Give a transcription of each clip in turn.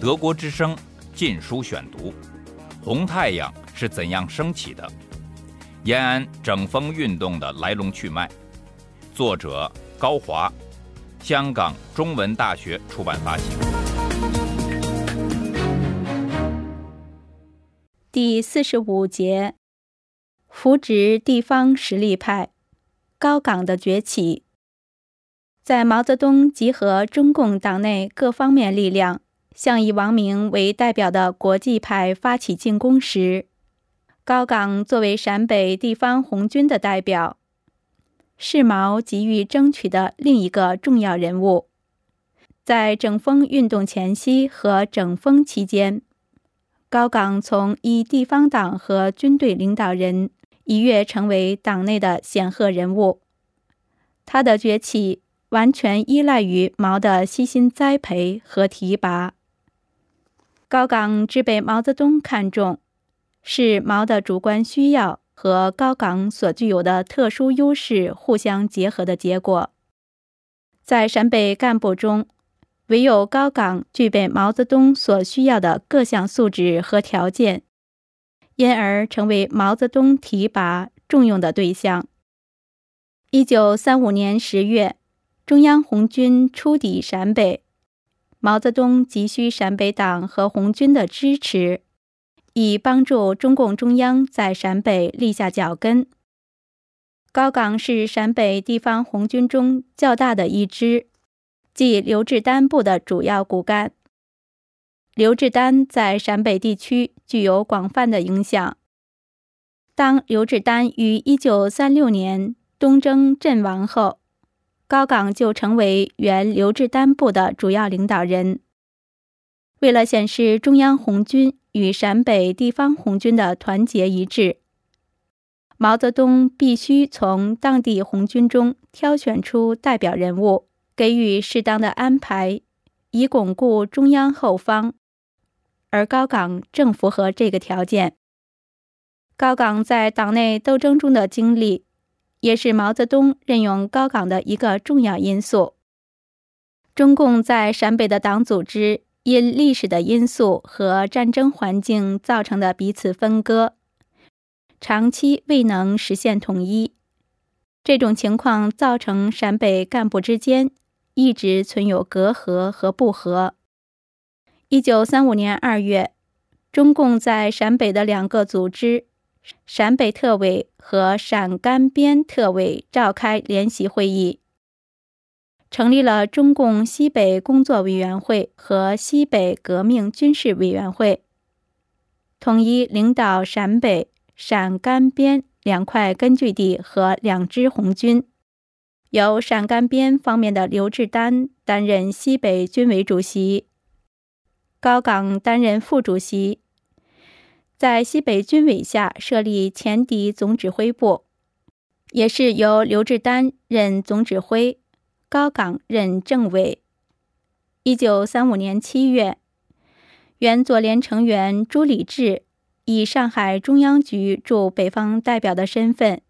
德国之声《禁书选读》：红太阳是怎样升起的？延安整风运动的来龙去脉。作者高华，香港中文大学出版发行。第四十五节：扶植地方实力派，高岗的崛起。在毛泽东集合中共党内各方面力量，向以王明为代表的国际派发起进攻时，高岗作为陕北地方红军的代表，是毛急于争取的另一个重要人物。在整风运动前夕和整风期间，高岗从一地方党和军队领导人一跃成为党内的显赫人物。他的崛起。完全依赖于毛的悉心栽培和提拔。高岗之被毛泽东看中，是毛的主观需要和高岗所具有的特殊优势互相结合的结果。在陕北干部中，唯有高岗具备毛泽东所需要的各项素质和条件，因而成为毛泽东提拔重用的对象。一九三五年十月。中央红军出抵陕北，毛泽东急需陕北党和红军的支持，以帮助中共中央在陕北立下脚跟。高岗是陕北地方红军中较大的一支，即刘志丹部的主要骨干。刘志丹在陕北地区具有广泛的影响。当刘志丹于一九三六年东征阵亡后。高岗就成为原刘志丹部的主要领导人。为了显示中央红军与陕北地方红军的团结一致，毛泽东必须从当地红军中挑选出代表人物，给予适当的安排，以巩固中央后方。而高岗正符合这个条件。高岗在党内斗争中的经历。也是毛泽东任用高岗的一个重要因素。中共在陕北的党组织因历史的因素和战争环境造成的彼此分割，长期未能实现统一。这种情况造成陕北干部之间一直存有隔阂和不和。一九三五年二月，中共在陕北的两个组织。陕北特委和陕甘边特委召开联席会议，成立了中共西北工作委员会和西北革命军事委员会，统一领导陕北、陕甘边两块根据地和两支红军，由陕甘边方面的刘志丹担任西北军委主席，高岗担任副主席。在西北军委下设立前敌总指挥部，也是由刘志丹任总指挥，高岗任政委。一九三五年七月，原左联成员朱理治以上海中央局驻北方代表的身份，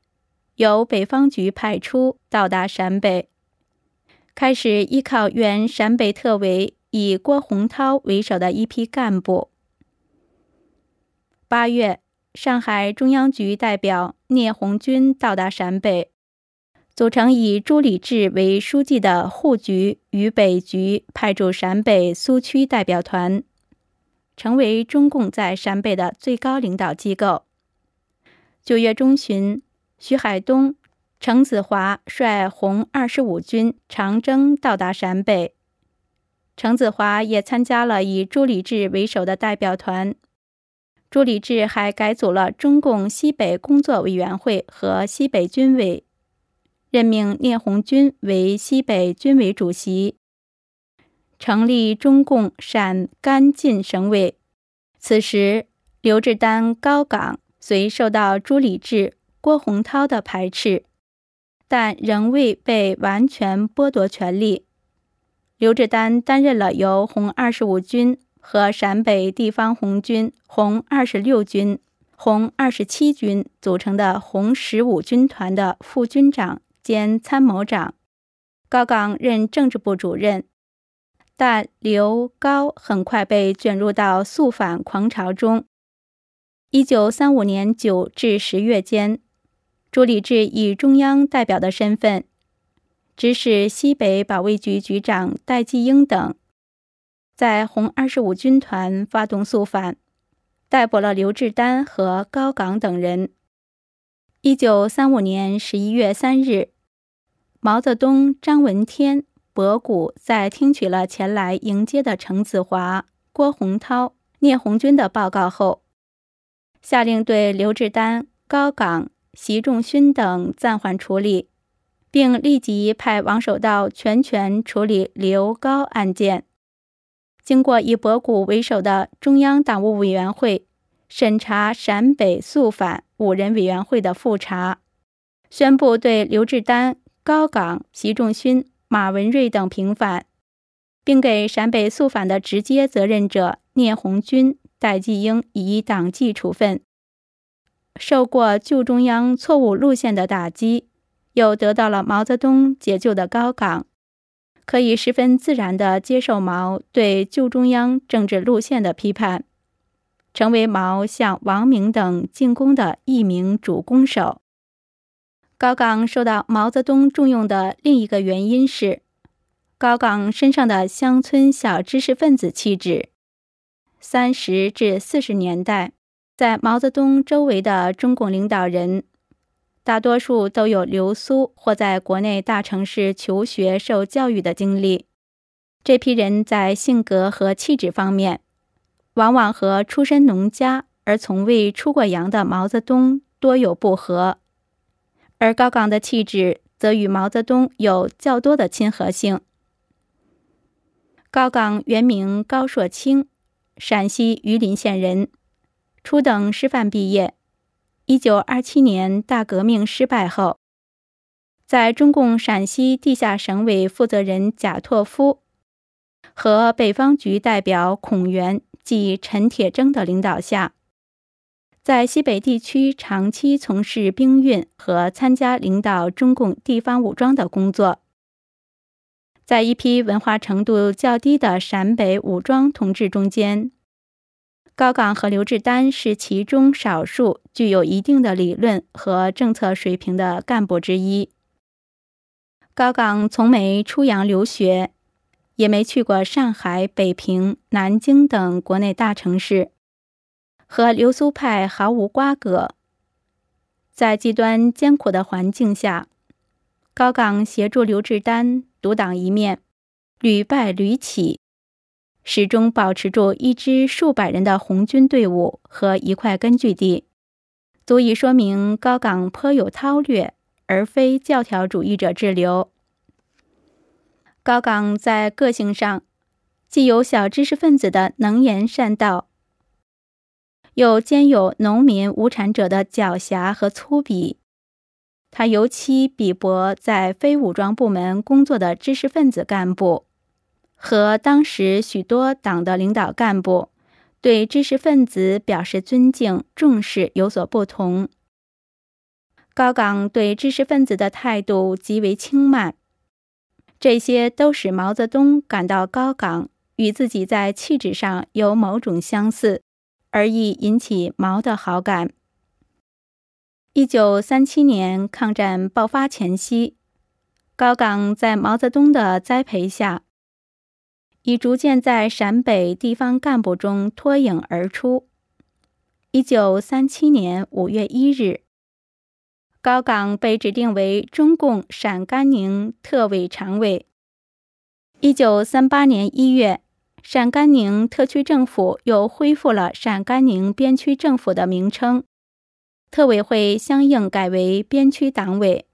由北方局派出到达陕北，开始依靠原陕北特委以郭洪涛为首的一批干部。八月，上海中央局代表聂红军到达陕北，组成以朱理治为书记的沪局与北局，派驻陕北苏区代表团，成为中共在陕北的最高领导机构。九月中旬，徐海东、程子华率红二十五军长征到达陕北，程子华也参加了以朱理治为首的代表团。朱理治还改组了中共西北工作委员会和西北军委，任命聂红军为西北军委主席，成立中共陕甘晋省委。此时，刘志丹、高岗虽受到朱理治、郭洪涛的排斥，但仍未被完全剥夺权力。刘志丹担任了由红二十五军。和陕北地方红军红二十六军、红二十七军组成的红十五军团的副军长兼参谋长，高岗任政治部主任。但刘高很快被卷入到肃反狂潮中。一九三五年九至十月间，朱理治以中央代表的身份，指使西北保卫局局长戴季英等，在红二十五军团发动肃反，逮捕了刘志丹和高岗等人。一九三五年十一月三日，毛泽东、张闻天。博古在听取了前来迎接的程子华、郭洪涛、聂红军的报告后，下令对刘志丹、高岗、习仲勋等暂缓处理，并立即派王守道全权处理刘高案件。经过以博古为首的中央党务委员会审查陕北肃反五人委员会的复查，宣布对刘志丹、高岗、习仲勋。马文瑞等平反，并给陕北肃反的直接责任者聂红军、戴季英以党纪处分。受过旧中央错误路线的打击，又得到了毛泽东解救的高岗，可以十分自然地接受毛对旧中央政治路线的批判，成为毛向王明等进攻的一名主攻手。高岗受到毛泽东重用的另一个原因是，高岗身上的乡村小知识分子气质。三十至四十年代，在毛泽东周围的中共领导人，大多数都有留苏或在国内大城市求学受教育的经历。这批人在性格和气质方面，往往和出身农家而从未出过洋的毛泽东多有不合。而高岗的气质则与毛泽东有较多的亲和性。高岗原名高硕清，陕西榆林县人，初等师范毕业。一九二七年大革命失败后，在中共陕西地下省委负责人贾拓夫和北方局代表孔元及陈铁铮的领导下。在西北地区长期从事兵运和参加领导中共地方武装的工作，在一批文化程度较低的陕北武装同志中间，高岗和刘志丹是其中少数具有一定的理论和政策水平的干部之一。高岗从没出洋留学，也没去过上海、北平、南京等国内大城市。和流苏派毫无瓜葛，在极端艰苦的环境下，高岗协助刘志丹独当一面，屡败屡起，始终保持住一支数百人的红军队伍和一块根据地，足以说明高岗颇有韬略，而非教条主义者之流。高岗在个性上，既有小知识分子的能言善道。又兼有农民无产者的狡黠和粗鄙，他尤其鄙薄在非武装部门工作的知识分子干部，和当时许多党的领导干部对知识分子表示尊敬重视有所不同。高岗对知识分子的态度极为轻慢，这些都使毛泽东感到高岗与自己在气质上有某种相似。而亦引起毛的好感。一九三七年抗战爆发前夕，高岗在毛泽东的栽培下，已逐渐在陕北地方干部中脱颖而出。一九三七年五月一日，高岗被指定为中共陕甘宁特委常委。一九三八年一月。陕甘宁特区政府又恢复了陕甘宁边区政府的名称，特委会相应改为边区党委。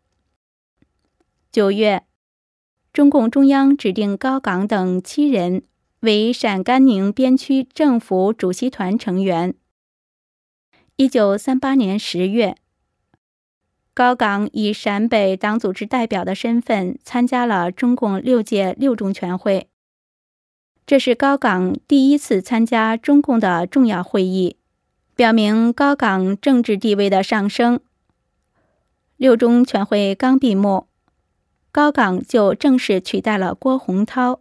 九月，中共中央指定高岗等七人为陕甘宁边区政府主席团成员。一九三八年十月，高岗以陕北党组织代表的身份参加了中共六届六中全会。这是高岗第一次参加中共的重要会议，表明高岗政治地位的上升。六中全会刚闭幕，高岗就正式取代了郭洪涛，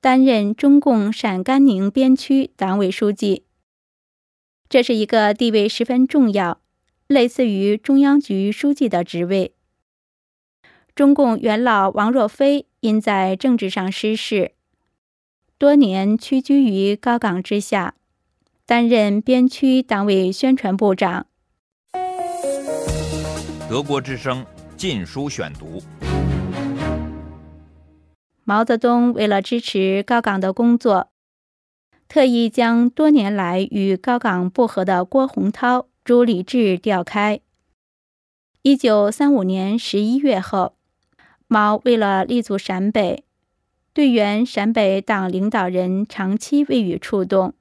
担任中共陕甘宁边区党委书记。这是一个地位十分重要，类似于中央局书记的职位。中共元老王若飞因在政治上失势，多年屈居于高岗之下，担任边区党委宣传部长。德国之声《禁书选读》。毛泽东为了支持高岗的工作，特意将多年来与高岗不和的郭洪涛、朱理治调开。一九三五年十一月后。毛为了立足陕北，对原陕北党领导人长期未予触动。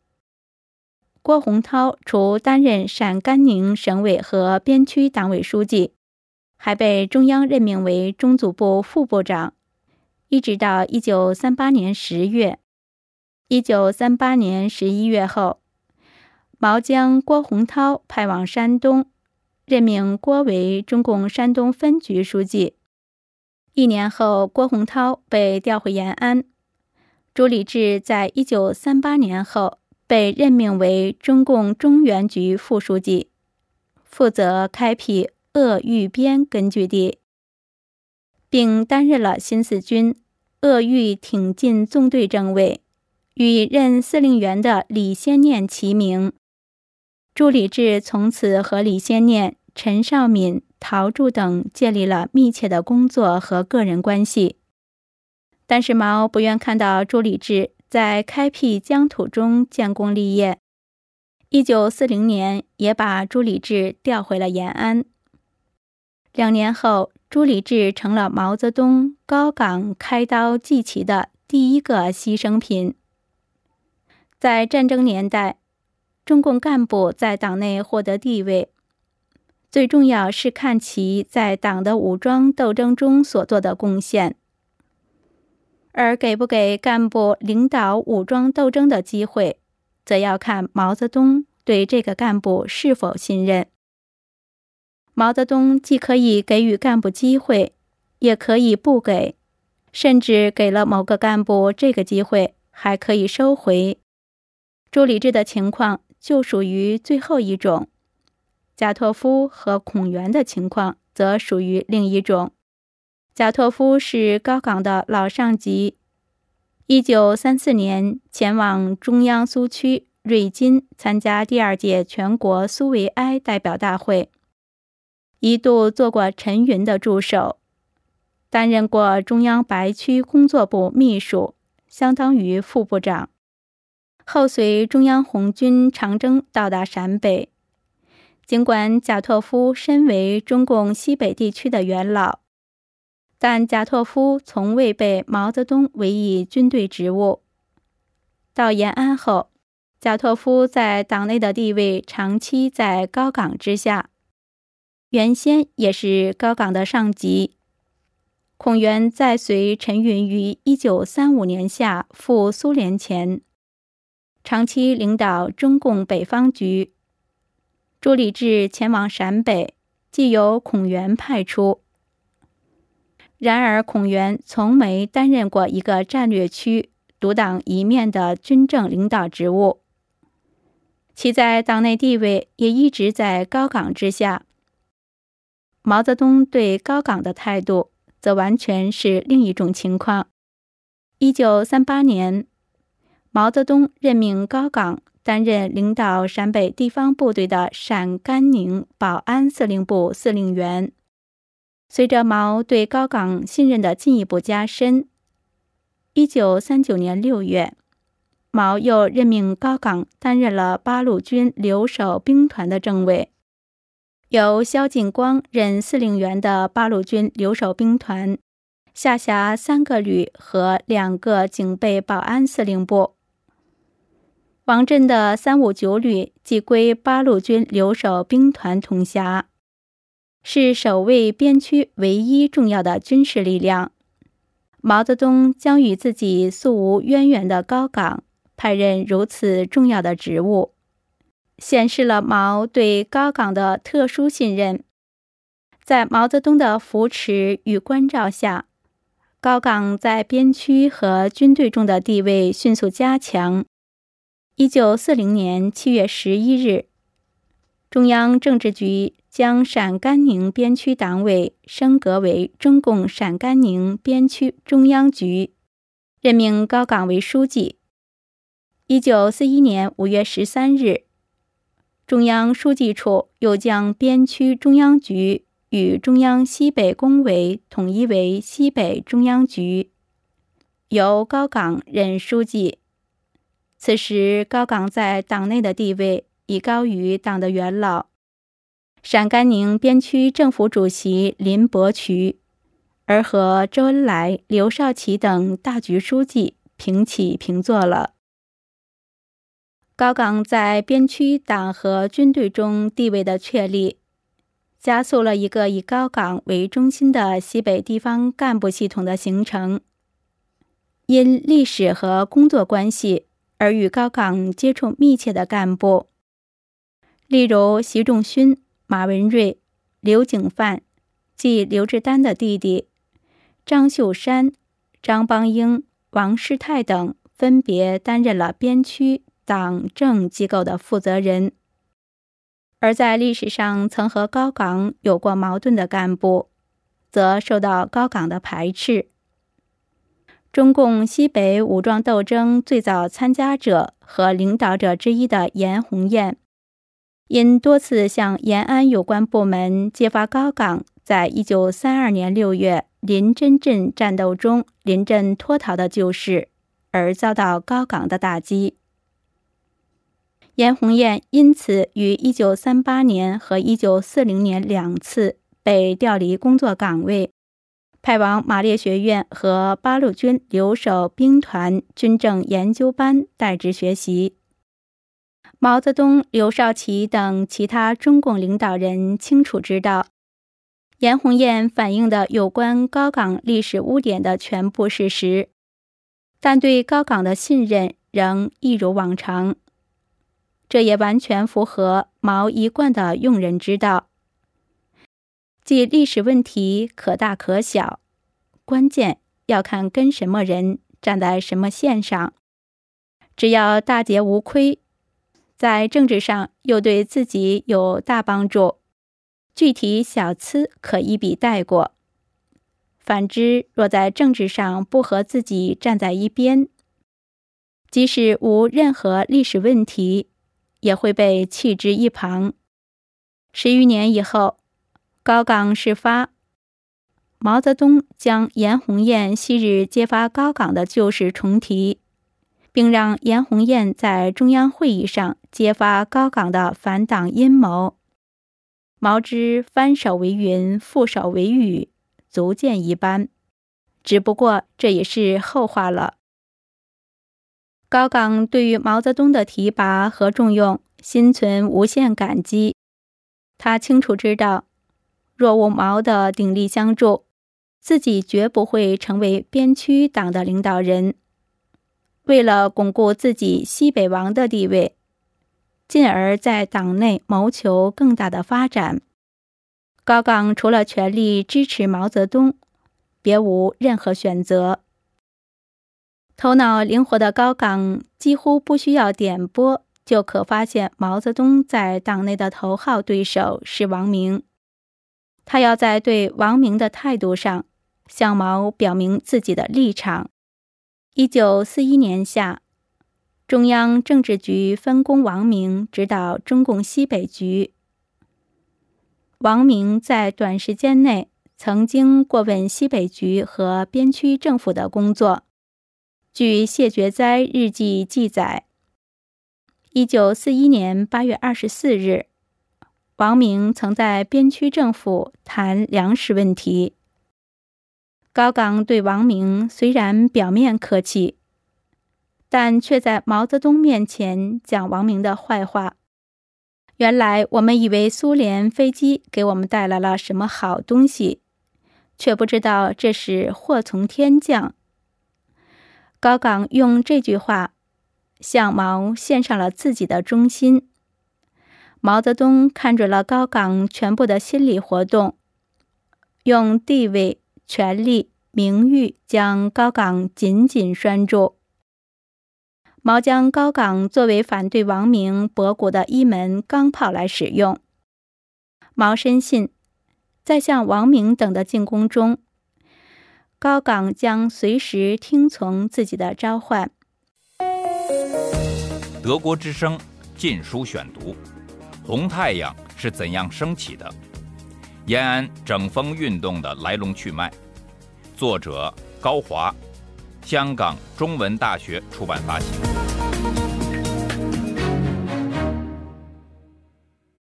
郭洪涛除担任陕甘宁省委和边区党委书记，还被中央任命为中组部副部长，一直到一九三八年十月。一九三八年十一月后，毛将郭洪涛派往山东，任命郭为中共山东分局书记。一年后，郭洪涛被调回延安。朱理治在一九三八年后被任命为中共中原局副书记，负责开辟鄂豫边根据地，并担任了新四军鄂豫挺进纵队政委，与任司令员的李先念齐名。朱理治从此和李先念、陈少敏。陶铸等建立了密切的工作和个人关系，但是毛不愿看到朱理治在开辟疆土中建功立业。一九四零年，也把朱理治调回了延安。两年后，朱理治成了毛泽东高岗开刀祭旗的第一个牺牲品。在战争年代，中共干部在党内获得地位。最重要是看其在党的武装斗争中所做的贡献，而给不给干部领导武装斗争的机会，则要看毛泽东对这个干部是否信任。毛泽东既可以给予干部机会，也可以不给，甚至给了某个干部这个机会，还可以收回。朱理治的情况就属于最后一种。贾托夫和孔元的情况则属于另一种。贾托夫是高岗的老上级，一九三四年前往中央苏区瑞金参加第二届全国苏维埃代表大会，一度做过陈云的助手，担任过中央白区工作部秘书，相当于副部长。后随中央红军长征到达陕北。尽管贾拓夫身为中共西北地区的元老，但贾拓夫从未被毛泽东委以军队职务。到延安后，贾拓夫在党内的地位长期在高岗之下，原先也是高岗的上级。孔元在随陈云于1935年夏赴苏联前，长期领导中共北方局。朱理治前往陕北，即由孔元派出。然而，孔元从没担任过一个战略区独当一面的军政领导职务，其在党内地位也一直在高岗之下。毛泽东对高岗的态度则完全是另一种情况。一九三八年，毛泽东任命高岗。担任领导陕北地方部队的陕甘宁保安司令部司令员。随着毛对高岗信任的进一步加深，一九三九年六月，毛又任命高岗担任了八路军留守兵团的政委，由萧劲光任司令员的八路军留守兵团，下辖三个旅和两个警备保安司令部。王震的三五九旅即归八路军留守兵团统辖，是守卫边区唯一重要的军事力量。毛泽东将与自己素无渊源的高岗派任如此重要的职务，显示了毛对高岗的特殊信任。在毛泽东的扶持与关照下，高岗在边区和军队中的地位迅速加强。一九四零年七月十一日，中央政治局将陕甘宁边区党委升格为中共陕甘宁边区中央局，任命高岗为书记。一九四一年五月十三日，中央书记处又将边区中央局。与中央西北工委统一为西北中央局，由高岗任书记。此时，高岗在党内的地位已高于党的元老陕甘宁边区政府主席林伯渠，而和周恩来、刘少奇等大局书记平起平坐了。高岗在边区党和军队中地位的确立。加速了一个以高岗为中心的西北地方干部系统的形成。因历史和工作关系而与高岗接触密切的干部，例如习仲勋、马文瑞、刘景范，即刘志丹的弟弟张秀山、张邦英、王世泰等，分别担任了边区党政机构的负责人。而在历史上曾和高岗有过矛盾的干部，则受到高岗的排斥。中共西北武装斗争最早参加者和领导者之一的严洪彦，因多次向延安有关部门揭发高岗在一九三二年六月临真镇战斗中临阵脱逃的旧事，而遭到高岗的打击。严红艳因此于1938年和1940年两次被调离工作岗位，派往马列学院和八路军留守兵团军政研究班代职学习。毛泽东、刘少奇等其他中共领导人清楚知道，严红艳反映的有关高岗历史污点的全部事实，但对高岗的信任仍一如往常。这也完全符合毛一贯的用人之道，即历史问题可大可小，关键要看跟什么人站在什么线上。只要大节无亏，在政治上又对自己有大帮助，具体小疵可一笔带过。反之，若在政治上不和自己站在一边，即使无任何历史问题。也会被弃之一旁。十余年以后，高岗事发，毛泽东将严红艳昔日揭发高岗的旧事重提，并让严红艳在中央会议上揭发高岗的反党阴谋。毛之翻手为云，覆手为雨，足见一斑。只不过这也是后话了。高岗对于毛泽东的提拔和重用心存无限感激。他清楚知道，若无毛的鼎力相助，自己绝不会成为边区党的领导人。为了巩固自己西北王的地位，进而在党内谋求更大的发展，高岗除了全力支持毛泽东，别无任何选择。头脑灵活的高岗几乎不需要点拨，就可发现毛泽东在党内的头号对手是王明。他要在对王明的态度上向毛表明自己的立场。一九四一年夏，中央政治局分工王明指导中共西北局。王明在短时间内曾经过问西北局和边区政府的工作。据谢觉哉日记记载，一九四一年八月二十四日，王明曾在边区政府谈粮食问题。高岗对王明虽然表面客气，但却在毛泽东面前讲王明的坏话。原来我们以为苏联飞机给我们带来了什么好东西，却不知道这是祸从天降。高岗用这句话向毛献上了自己的忠心。毛泽东看准了高岗全部的心理活动，用地位、权力名誉将高岗紧紧拴住。毛将高岗作为反对王明博古的一门钢炮来使用。毛深信，在向王明等的进攻中，高岗将随时听从自己的召唤。德国之声《禁书选读》：红太阳是怎样升起的？延安整风运动的来龙去脉。作者高华，香港中文大学出版发行。